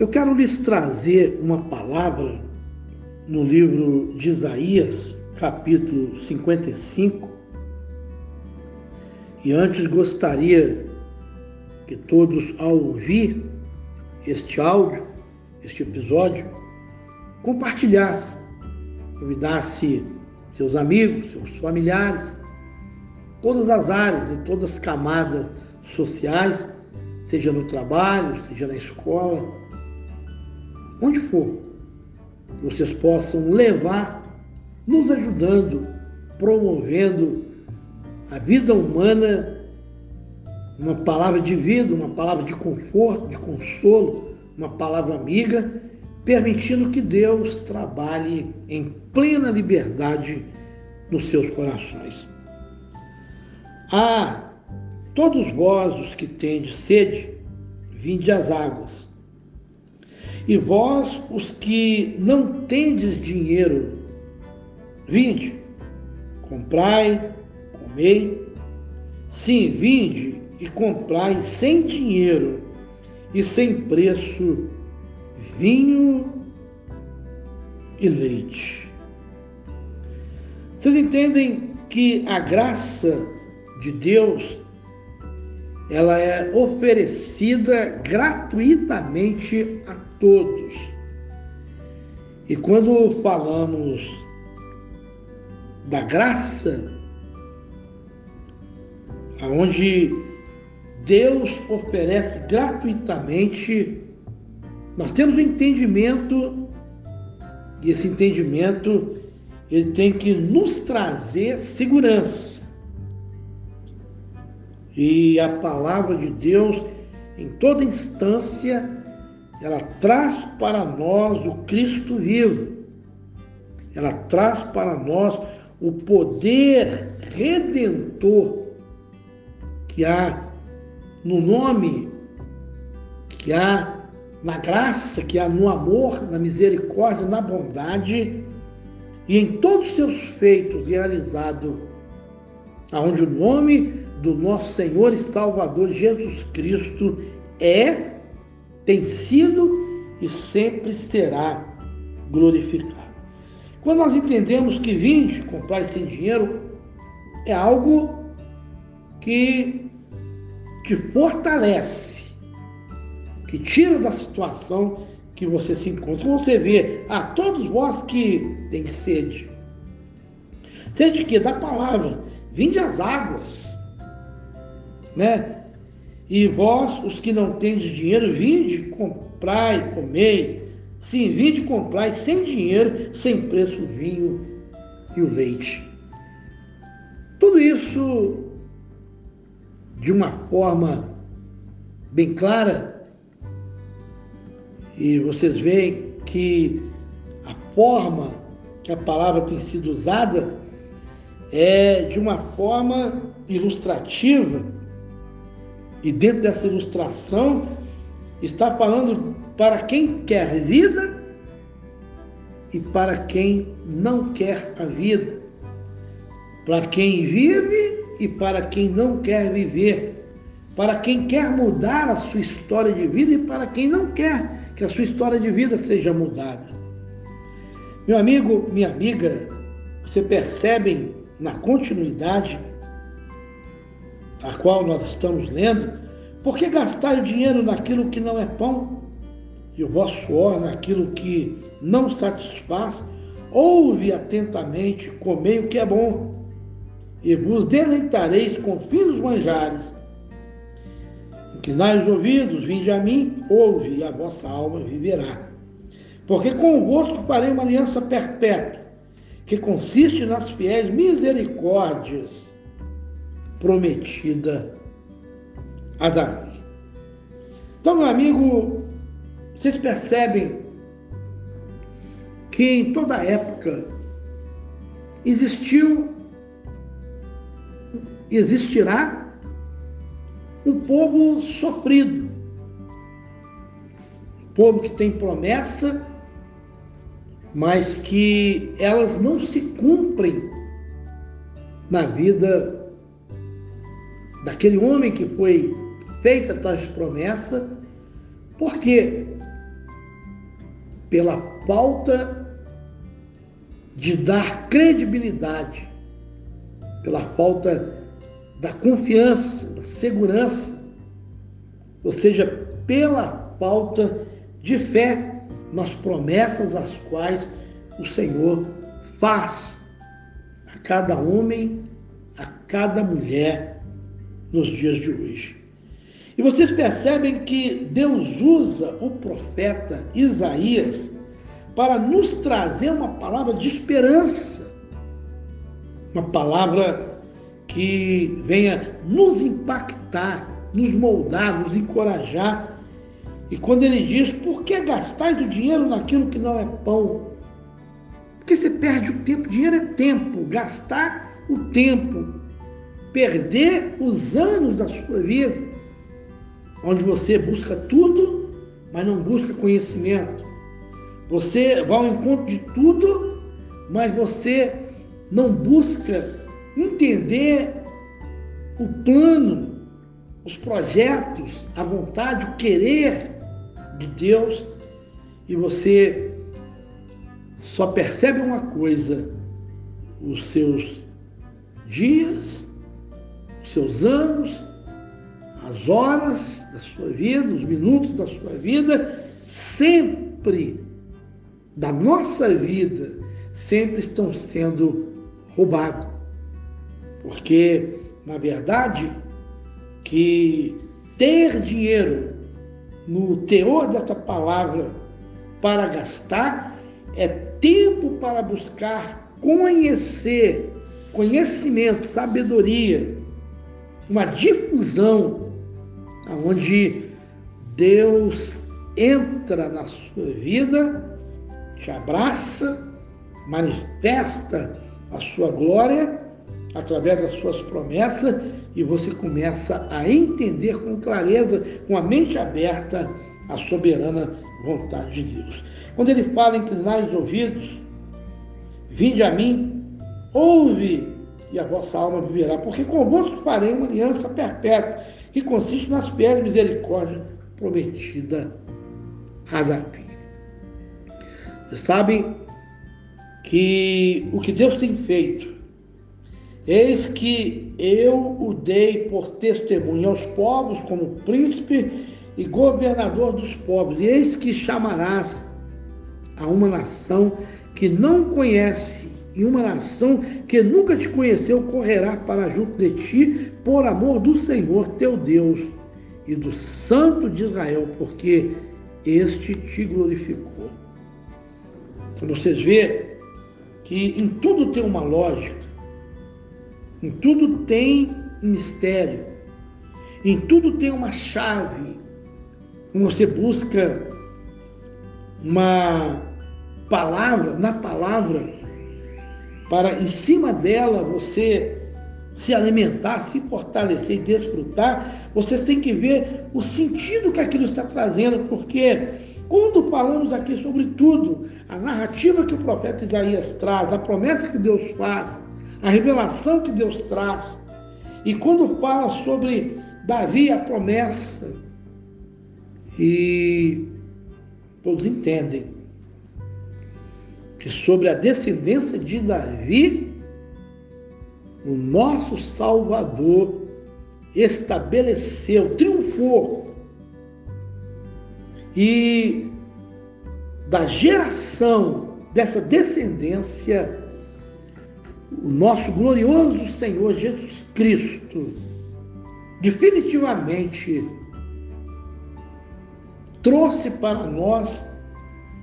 Eu quero lhes trazer uma palavra no livro de Isaías, capítulo 55. E antes gostaria que todos, ao ouvir este áudio, este episódio, compartilhasse, convidasse seus amigos, seus familiares, todas as áreas e todas as camadas sociais, seja no trabalho, seja na escola, onde for, vocês possam levar, nos ajudando, promovendo a vida humana, uma palavra de vida, uma palavra de conforto, de consolo, uma palavra amiga, permitindo que Deus trabalhe em plena liberdade nos seus corações. Ah, todos vós os que tendes sede, vinde às águas. E vós, os que não tendes dinheiro, vinde, comprai, comei. Sim, vinde e comprai sem dinheiro e sem preço vinho e leite. Vocês entendem que a graça de Deus ela é oferecida gratuitamente a todos. E quando falamos da graça, aonde Deus oferece gratuitamente, nós temos um entendimento, e esse entendimento ele tem que nos trazer segurança. E a palavra de Deus, em toda instância, ela traz para nós o Cristo vivo. Ela traz para nós o poder redentor que há no nome, que há na graça, que há no amor, na misericórdia, na bondade e em todos os seus feitos realizados, aonde o nome do nosso Senhor e Salvador Jesus Cristo é, tem sido e sempre será glorificado. Quando nós entendemos que vinde comprar sem dinheiro é algo que te fortalece, que tira da situação que você se encontra. Quando você vê, a ah, todos vós que têm sede, sede que da palavra, vinde as águas né? E vós, os que não tendes dinheiro, vinde, comprai, comei. Sim, vinde, comprai sem dinheiro, sem preço o vinho e o leite. Tudo isso de uma forma bem clara. E vocês veem que a forma que a palavra tem sido usada é de uma forma ilustrativa e dentro dessa ilustração está falando para quem quer vida e para quem não quer a vida. Para quem vive e para quem não quer viver. Para quem quer mudar a sua história de vida e para quem não quer que a sua história de vida seja mudada. Meu amigo, minha amiga, você percebem na continuidade a qual nós estamos lendo, por que gastar o dinheiro naquilo que não é pão e o vosso suor naquilo que não satisfaz? Ouve atentamente, comei o que é bom, e vos deleitareis com finos manjares. Inclinai os ouvidos, vinde a mim, ouve, e a vossa alma viverá. Porque convosco farei uma aliança perpétua, que consiste nas fiéis misericórdias prometida a Davi. Então, meu amigo, vocês percebem que em toda época existiu, existirá um povo sofrido, um povo que tem promessa, mas que elas não se cumprem na vida daquele homem que foi feita tais promessa, porque pela falta de dar credibilidade, pela falta da confiança, da segurança, ou seja, pela falta de fé nas promessas as quais o Senhor faz a cada homem, a cada mulher nos dias de hoje. E vocês percebem que Deus usa o profeta Isaías para nos trazer uma palavra de esperança, uma palavra que venha nos impactar, nos moldar, nos encorajar. E quando ele diz, por que gastar o dinheiro naquilo que não é pão? Porque você perde o tempo, dinheiro é tempo, gastar o tempo, perder os anos da sua vida, onde você busca tudo, mas não busca conhecimento. Você vai ao encontro de tudo, mas você não busca entender o plano, os projetos, a vontade, o querer de Deus e você só percebe uma coisa: os seus dias, seus anos, as horas da sua vida, os minutos da sua vida, sempre da nossa vida, sempre estão sendo roubados. Porque, na verdade, que ter dinheiro no teor dessa palavra para gastar é tempo para buscar conhecer, conhecimento, sabedoria, uma difusão onde Deus entra na sua vida, te abraça, manifesta a sua glória através das suas promessas e você começa a entender com clareza, com a mente aberta, a soberana vontade de Deus. Quando ele fala inclinar os ouvidos, vinde a mim, ouve e a vossa alma viverá, porque convosco farei uma aliança perpétua, que consiste nas de misericórdia prometida a Davi. Vocês sabem que o que Deus tem feito Eis que eu o dei por testemunho aos povos como príncipe e governador dos povos. E eis que chamarás a uma nação que não conhece e uma nação que nunca te conheceu correrá para junto de ti por amor do Senhor teu Deus e do Santo de Israel, porque este te glorificou. Então vocês vê que em tudo tem uma lógica. Em tudo tem mistério. Em tudo tem uma chave. Você busca uma palavra, na palavra, para em cima dela você se alimentar, se fortalecer e desfrutar, você tem que ver o sentido que aquilo está trazendo, porque quando falamos aqui sobre tudo, a narrativa que o profeta Isaías traz, a promessa que Deus faz, a revelação que Deus traz. E quando fala sobre Davi, a promessa, e todos entendem que sobre a descendência de Davi, o nosso Salvador estabeleceu, triunfou. E da geração dessa descendência o nosso glorioso Senhor Jesus Cristo definitivamente trouxe para nós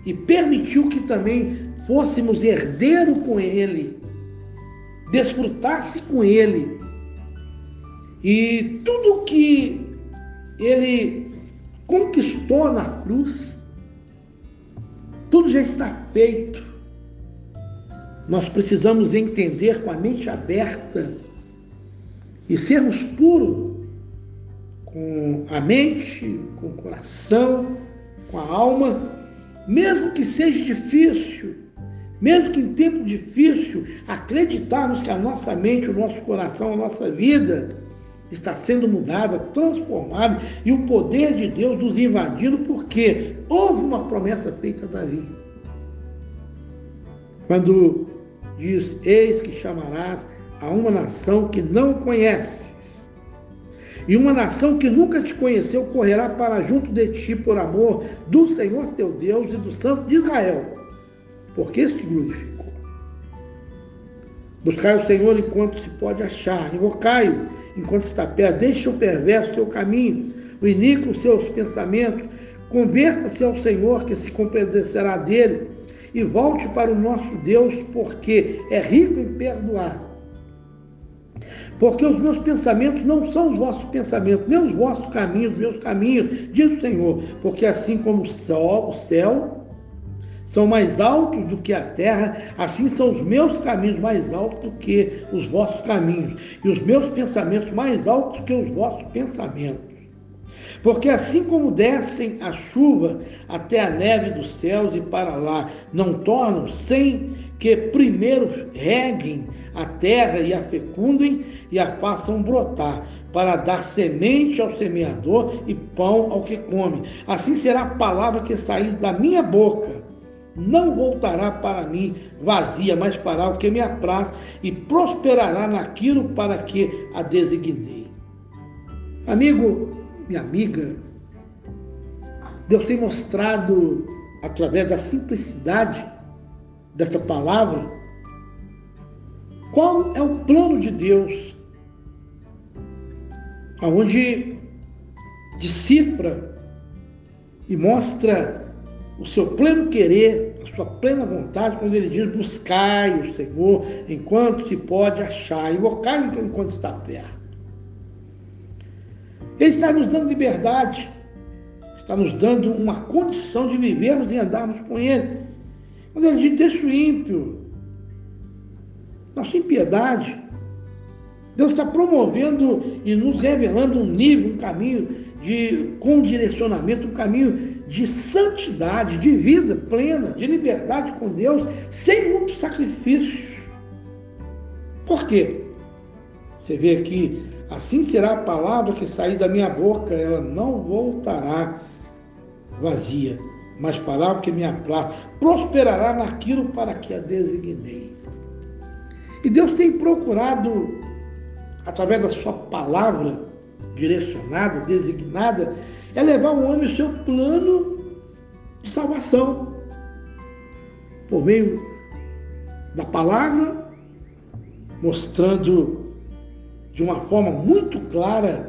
e permitiu que também fôssemos herdeiro com Ele, desfrutasse com Ele. E tudo que Ele conquistou na cruz, tudo já está feito nós precisamos entender com a mente aberta e sermos puros com a mente, com o coração, com a alma, mesmo que seja difícil, mesmo que em tempo difícil, acreditarmos que a nossa mente, o nosso coração, a nossa vida está sendo mudada, transformada e o poder de Deus nos invadindo, porque houve uma promessa feita a Davi. Quando diz: Eis que chamarás a uma nação que não conheces, e uma nação que nunca te conheceu correrá para junto de ti por amor do Senhor teu Deus e do Santo de Israel, porque este glorificou. Buscai o Senhor enquanto se pode achar, invocai-o enquanto está perto, deixe o perverso seu caminho, o iníquo seus pensamentos, converta-se ao Senhor que se compadecerá dele e volte para o nosso Deus, porque é rico em perdoar. Porque os meus pensamentos não são os vossos pensamentos, nem os vossos caminhos, os meus caminhos, diz o Senhor. Porque assim como o céu, o céu são mais altos do que a terra, assim são os meus caminhos mais altos do que os vossos caminhos, e os meus pensamentos mais altos que os vossos pensamentos. Porque assim como descem a chuva até a neve dos céus e para lá não tornam sem que primeiro reguem a terra e a fecundem e a façam brotar, para dar semente ao semeador e pão ao que come. Assim será a palavra que sair da minha boca não voltará para mim vazia, mas fará o que me apraz e prosperará naquilo para que a designei. Amigo, minha amiga, Deus tem mostrado através da simplicidade dessa palavra qual é o plano de Deus, aonde decifra e mostra o seu pleno querer, sua plena vontade, quando ele diz: buscai o Senhor enquanto se pode achar, invocai enquanto está perto. Ele está nos dando liberdade, está nos dando uma condição de vivermos e andarmos com Ele. Quando ele diz: deixa o ímpio, nossa impiedade, Deus está promovendo e nos revelando um nível, um caminho de com direcionamento, um caminho de santidade, de vida plena, de liberdade com Deus, sem muitos sacrifícios. Por quê? Você vê aqui, assim será a palavra que sair da minha boca, ela não voltará vazia, mas palavra que me apraz, prosperará naquilo para que a designei. E Deus tem procurado, através da sua palavra direcionada, designada, é levar o homem ao seu plano de salvação. Por meio da palavra, mostrando de uma forma muito clara,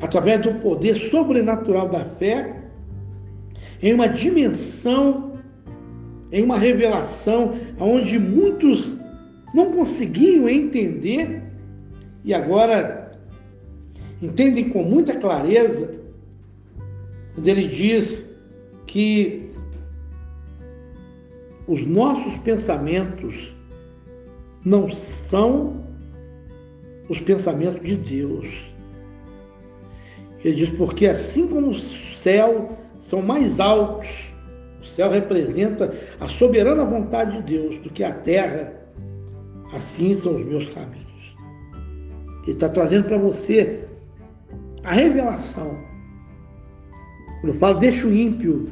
através do poder sobrenatural da fé, em uma dimensão, em uma revelação, onde muitos não conseguiam entender, e agora entendem com muita clareza quando ele diz que os nossos pensamentos não são os pensamentos de Deus. Ele diz, porque assim como os céus são mais altos, o céu representa a soberana vontade de Deus, do que a terra, assim são os meus caminhos. Ele está trazendo para você a revelação. Quando eu falo, deixa o ímpio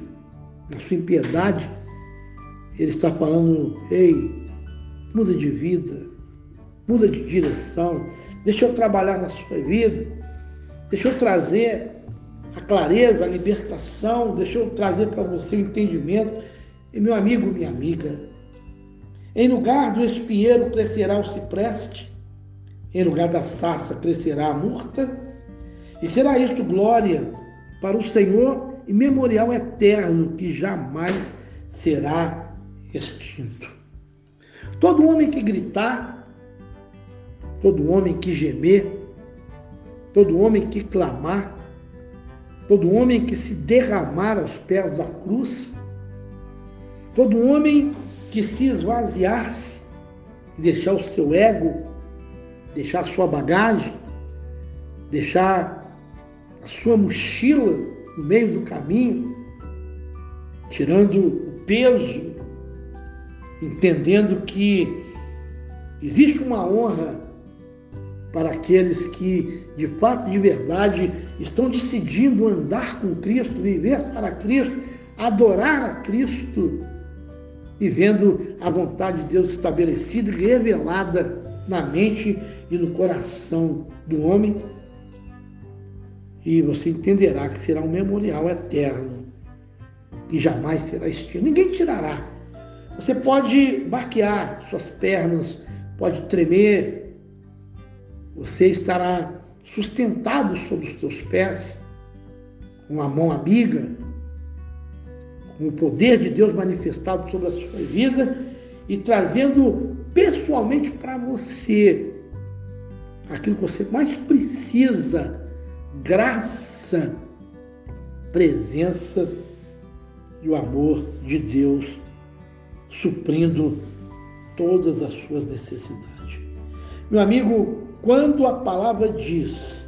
na sua impiedade, ele está falando, ei, muda de vida, muda de direção, deixa eu trabalhar na sua vida, deixa eu trazer a clareza, a libertação, deixa eu trazer para você o entendimento. E meu amigo, minha amiga, em lugar do espinheiro crescerá o cipreste, em lugar da sarça crescerá a murta, e será isto glória para o Senhor e memorial eterno que jamais será extinto. Todo homem que gritar, todo homem que gemer, todo homem que clamar, todo homem que se derramar aos pés da cruz, todo homem que se esvaziar-se, deixar o seu ego, deixar a sua bagagem, deixar a sua mochila no meio do caminho, tirando o peso, entendendo que existe uma honra para aqueles que, de fato, de verdade, estão decidindo andar com Cristo, viver para Cristo, adorar a Cristo, vivendo a vontade de Deus estabelecida e revelada na mente e no coração do homem. E você entenderá que será um memorial eterno, que jamais será extinto. Ninguém tirará. Você pode baquear suas pernas, pode tremer, você estará sustentado sobre os teus pés, com a mão amiga, com o poder de Deus manifestado sobre a sua vida e trazendo pessoalmente para você aquilo que você mais precisa: graça, presença e o amor de Deus suprindo todas as suas necessidades. Meu amigo, quando a palavra diz,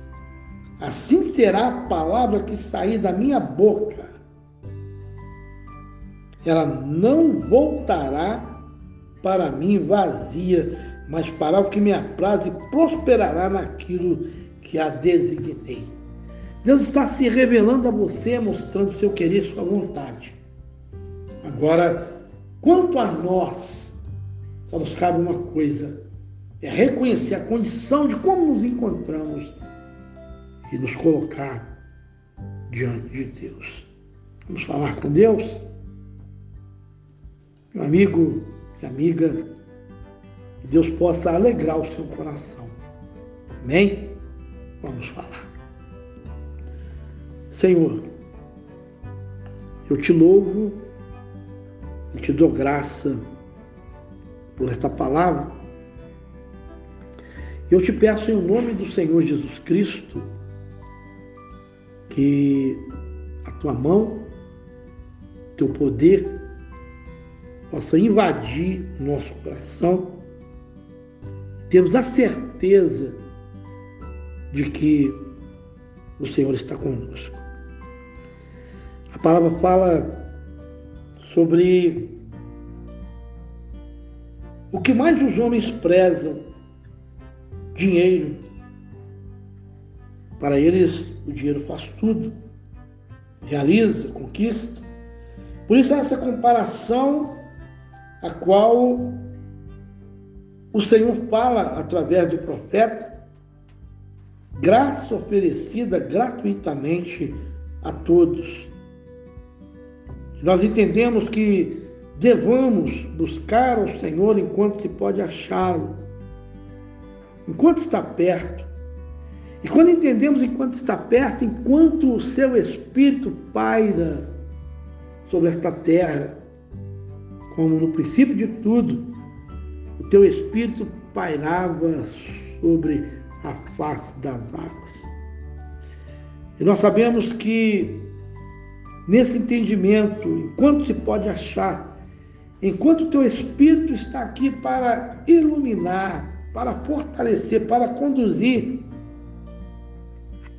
assim será a palavra que sair da minha boca, ela não voltará para mim vazia, mas para o que me apraz e prosperará naquilo que a designei. Deus está se revelando a você, mostrando seu querer sua vontade. Agora, quanto a nós, só nos cabe uma coisa: é reconhecer a condição de como nos encontramos e nos colocar diante de Deus. Vamos falar com Deus? Meu amigo e amiga, que Deus possa alegrar o seu coração. Amém? Vamos falar. Senhor, eu te louvo e te dou graça por esta palavra eu te peço em nome do Senhor Jesus Cristo que a tua mão, teu poder possa invadir o nosso coração. Temos a certeza de que o Senhor está conosco. A palavra fala sobre o que mais os homens prezam dinheiro. Para eles, o dinheiro faz tudo, realiza, conquista. Por isso, essa comparação a qual o Senhor fala através do profeta, graça oferecida gratuitamente a todos. Nós entendemos que devamos buscar o Senhor enquanto se pode achá-lo enquanto está perto. E quando entendemos enquanto está perto, enquanto o seu Espírito paira sobre esta terra, como no princípio de tudo, o teu Espírito pairava sobre a face das águas. E nós sabemos que nesse entendimento, enquanto se pode achar, enquanto o teu Espírito está aqui para iluminar, para fortalecer, para conduzir,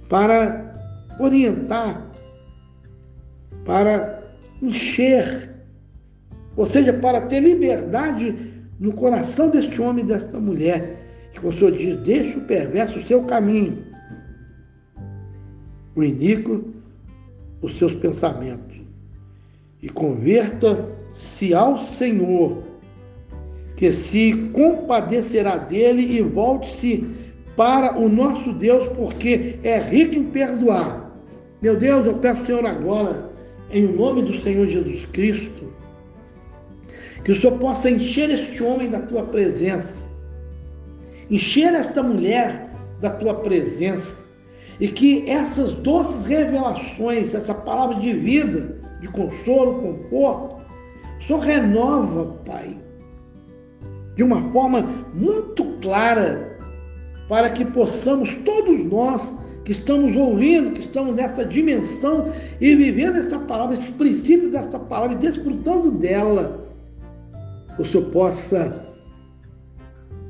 para orientar, para encher, ou seja, para ter liberdade no coração deste homem e desta mulher. Que o Senhor diz: deixa o perverso o seu caminho, o iníquo os seus pensamentos, e converta-se ao Senhor que se compadecerá dele e volte-se para o nosso Deus, porque é rico em perdoar. Meu Deus, eu peço, Senhor, agora, em nome do Senhor Jesus Cristo, que o Senhor possa encher este homem da tua presença, encher esta mulher da tua presença, e que essas doces revelações, essa palavra de vida, de consolo, conforto, só renova, Pai, de uma forma muito clara, para que possamos, todos nós que estamos ouvindo, que estamos nessa dimensão e vivendo essa palavra, esse princípio dessa palavra e desfrutando dela, o Senhor possa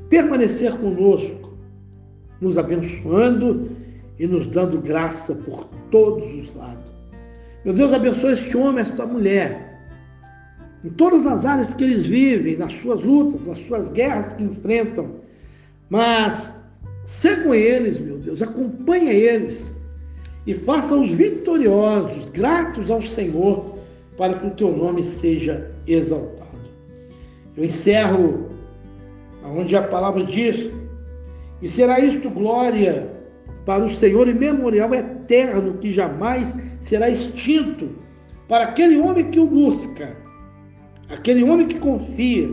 permanecer conosco, nos abençoando e nos dando graça por todos os lados. Meu Deus, abençoe este homem, esta mulher em todas as áreas que eles vivem, nas suas lutas, nas suas guerras que enfrentam. Mas Seja com eles, meu Deus, acompanha eles e faça-os vitoriosos, gratos ao Senhor, para que o teu nome seja exaltado. Eu encerro onde a palavra diz: E será isto glória para o Senhor e memorial eterno que jamais será extinto para aquele homem que o busca, aquele homem que confia,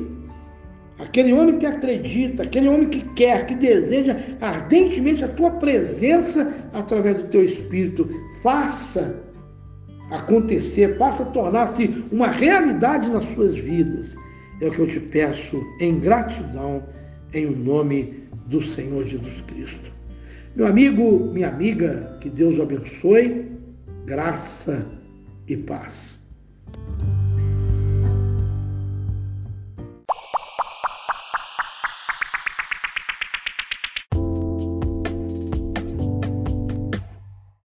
aquele homem que acredita, aquele homem que quer, que deseja ardentemente a tua presença através do teu espírito. Faça acontecer, faça tornar-se uma realidade nas suas vidas. É o que eu te peço em gratidão, em nome do Senhor Jesus Cristo. Meu amigo, minha amiga, que Deus o abençoe, graça e paz.